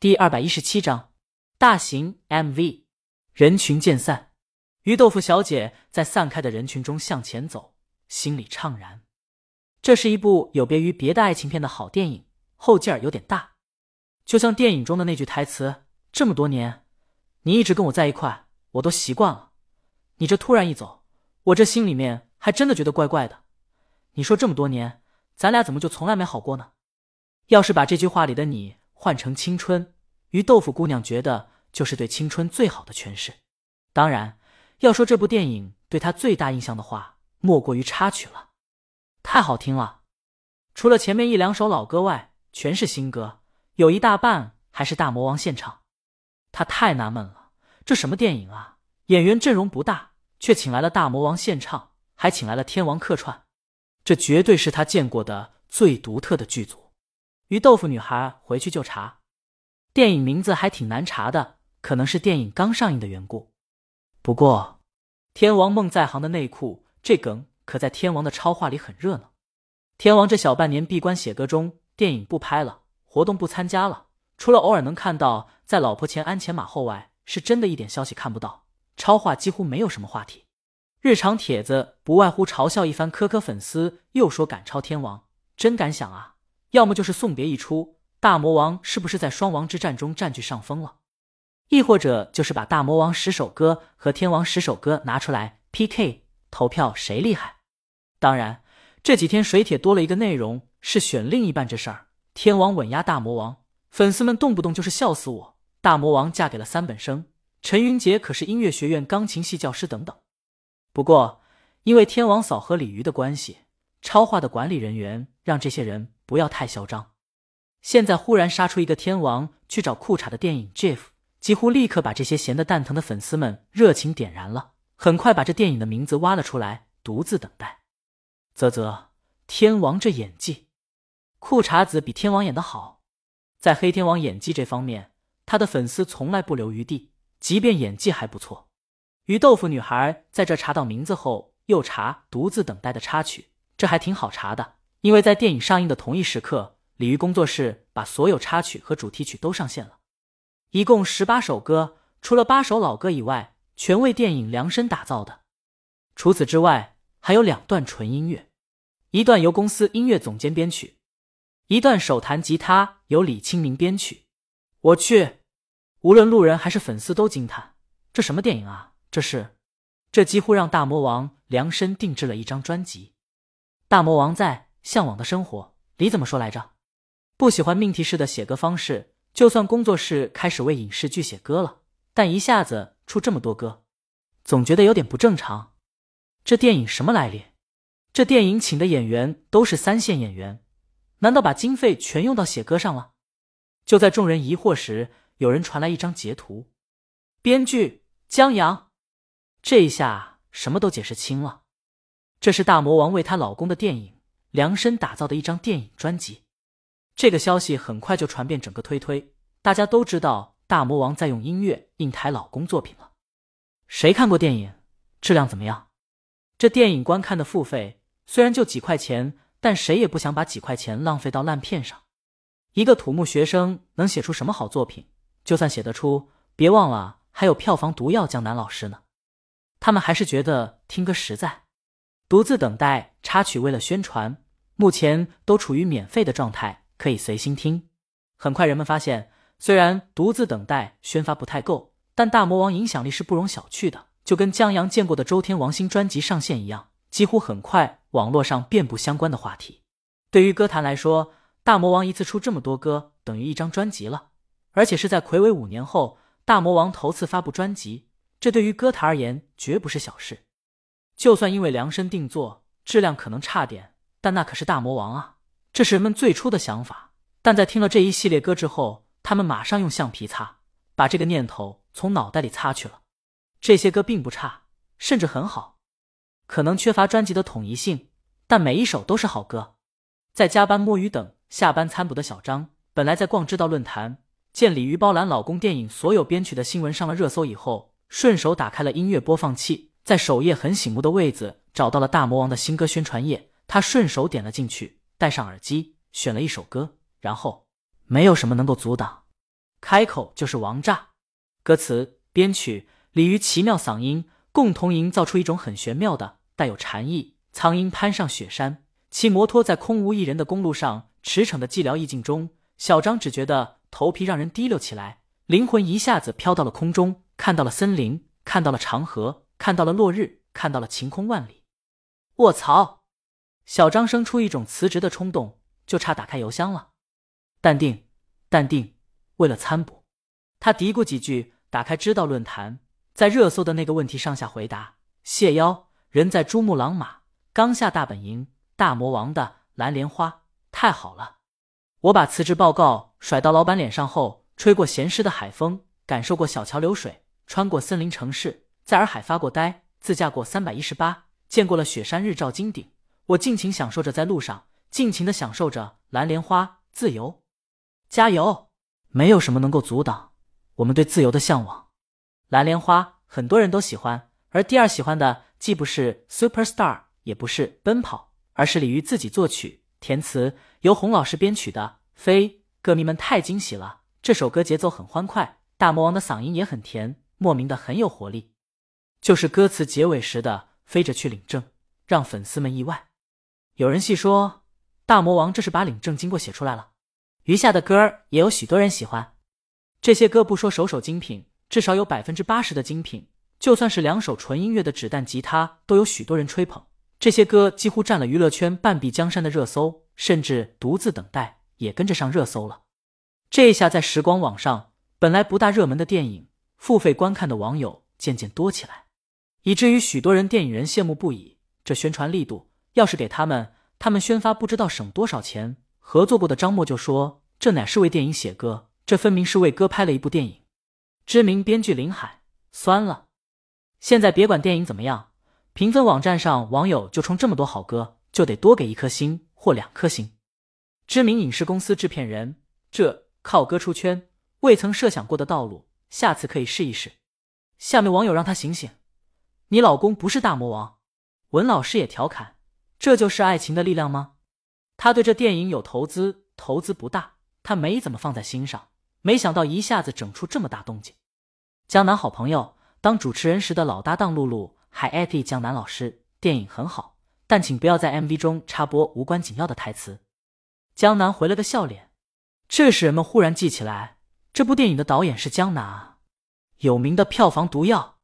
第二百一十七章大型 MV。人群渐散，鱼豆腐小姐在散开的人群中向前走，心里怅然。这是一部有别于别的爱情片的好电影，后劲儿有点大，就像电影中的那句台词：“这么多年，你一直跟我在一块，我都习惯了。你这突然一走，我这心里面还真的觉得怪怪的。你说这么多年，咱俩怎么就从来没好过呢？”要是把这句话里的你。换成青春，鱼豆腐姑娘觉得就是对青春最好的诠释。当然，要说这部电影对她最大印象的话，莫过于插曲了，太好听了。除了前面一两首老歌外，全是新歌，有一大半还是大魔王现场。他太纳闷了，这什么电影啊？演员阵容不大，却请来了大魔王献唱，还请来了天王客串，这绝对是他见过的最独特的剧组。鱼豆腐女孩回去就查，电影名字还挺难查的，可能是电影刚上映的缘故。不过，天王梦在行的内裤这梗可在天王的超话里很热闹。天王这小半年闭关写歌中，电影不拍了，活动不参加了，除了偶尔能看到在老婆前鞍前马后外，是真的一点消息看不到。超话几乎没有什么话题，日常帖子不外乎嘲笑一番，磕磕粉丝又说赶超天王，真敢想啊！要么就是送别一出，大魔王是不是在双王之战中占据上风了？亦或者就是把大魔王十首歌和天王十首歌拿出来 PK 投票，谁厉害？当然，这几天水帖多了一个内容，是选另一半这事儿。天王稳压大魔王，粉丝们动不动就是笑死我。大魔王嫁给了三本生，陈云杰可是音乐学院钢琴系教师等等。不过，因为天王嫂和李鱼的关系，超话的管理人员让这些人。不要太嚣张！现在忽然杀出一个天王去找裤衩的电影，Jeff 几乎立刻把这些闲得蛋疼的粉丝们热情点燃了。很快把这电影的名字挖了出来，独自等待。啧啧，天王这演技，裤衩子比天王演的好。在黑天王演技这方面，他的粉丝从来不留余地，即便演技还不错。鱼豆腐女孩在这查到名字后，又查独自等待的插曲，这还挺好查的。因为在电影上映的同一时刻，鲤鱼工作室把所有插曲和主题曲都上线了，一共十八首歌，除了八首老歌以外，全为电影量身打造的。除此之外，还有两段纯音乐，一段由公司音乐总监编曲，一段手弹吉他由李清明编曲。我去，无论路人还是粉丝都惊叹：这什么电影啊？这是，这几乎让大魔王量身定制了一张专辑。大魔王在。向往的生活，你怎么说来着？不喜欢命题式的写歌方式，就算工作室开始为影视剧写歌了，但一下子出这么多歌，总觉得有点不正常。这电影什么来历？这电影请的演员都是三线演员，难道把经费全用到写歌上了？就在众人疑惑时，有人传来一张截图，编剧江阳，这一下什么都解释清了，这是大魔王为她老公的电影。量身打造的一张电影专辑，这个消息很快就传遍整个推推，大家都知道大魔王在用音乐应台老公作品了。谁看过电影？质量怎么样？这电影观看的付费虽然就几块钱，但谁也不想把几块钱浪费到烂片上。一个土木学生能写出什么好作品？就算写得出，别忘了还有票房毒药江南老师呢。他们还是觉得听歌实在。独自等待插曲，为了宣传，目前都处于免费的状态，可以随心听。很快，人们发现，虽然独自等待宣发不太够，但大魔王影响力是不容小觑的。就跟江阳见过的周天王新专辑上线一样，几乎很快网络上遍布相关的话题。对于歌坛来说，大魔王一次出这么多歌，等于一张专辑了，而且是在魁违五年后，大魔王头次发布专辑，这对于歌坛而言绝不是小事。就算因为量身定做，质量可能差点，但那可是大魔王啊！这是人们最初的想法，但在听了这一系列歌之后，他们马上用橡皮擦把这个念头从脑袋里擦去了。这些歌并不差，甚至很好，可能缺乏专辑的统一性，但每一首都是好歌。在加班摸鱼等下班餐补的小张，本来在逛知道论坛，见鲤鱼包揽老公电影所有编曲的新闻上了热搜以后，顺手打开了音乐播放器。在首页很醒目的位子找到了大魔王的新歌宣传页，他顺手点了进去，戴上耳机，选了一首歌，然后没有什么能够阻挡开口就是王炸。歌词、编曲、鲤鱼奇妙嗓音，共同营造出一种很玄妙的、带有禅意。苍鹰攀上雪山，骑摩托在空无一人的公路上驰骋的寂寥意境中，小张只觉得头皮让人滴溜起来，灵魂一下子飘到了空中，看到了森林，看到了长河，看到了落日，看到了晴空万里。卧槽！小张生出一种辞职的冲动，就差打开邮箱了。淡定，淡定，为了参补。他嘀咕几句，打开知道论坛，在热搜的那个问题上下回答：谢邀，人在珠穆朗玛。刚下大本营，大魔王的蓝莲花太好了！我把辞职报告甩到老板脸上后，吹过咸湿的海风，感受过小桥流水，穿过森林城市，在洱海发过呆，自驾过三百一十八，见过了雪山日照金顶。我尽情享受着在路上，尽情的享受着蓝莲花自由。加油！没有什么能够阻挡我们对自由的向往。蓝莲花很多人都喜欢，而第二喜欢的既不是 Superstar。也不是奔跑，而是李鱼自己作曲、填词，由洪老师编曲的。飞歌迷们太惊喜了，这首歌节奏很欢快，大魔王的嗓音也很甜，莫名的很有活力。就是歌词结尾时的“飞着去领证”，让粉丝们意外。有人细说，大魔王这是把领证经过写出来了。余下的歌儿也有许多人喜欢，这些歌不说首首精品，至少有百分之八十的精品。就算是两首纯音乐的纸弹吉他，都有许多人吹捧。这些歌几乎占了娱乐圈半壁江山的热搜，甚至独自等待也跟着上热搜了。这下在时光网上，本来不大热门的电影，付费观看的网友渐渐多起来，以至于许多人电影人羡慕不已。这宣传力度，要是给他们，他们宣发不知道省多少钱。合作过的张默就说：“这乃是为电影写歌，这分明是为歌拍了一部电影。”知名编剧林海酸了。现在别管电影怎么样。评分网站上，网友就冲这么多好歌，就得多给一颗星或两颗星。知名影视公司制片人，这靠歌出圈，未曾设想过的道路，下次可以试一试。下面网友让他醒醒，你老公不是大魔王。文老师也调侃，这就是爱情的力量吗？他对这电影有投资，投资不大，他没怎么放在心上，没想到一下子整出这么大动静。江南好朋友，当主持人时的老搭档露露。还艾特江南老师，电影很好，但请不要在 MV 中插播无关紧要的台词。江南回了个笑脸。这时人们忽然记起来，这部电影的导演是江南啊，有名的票房毒药。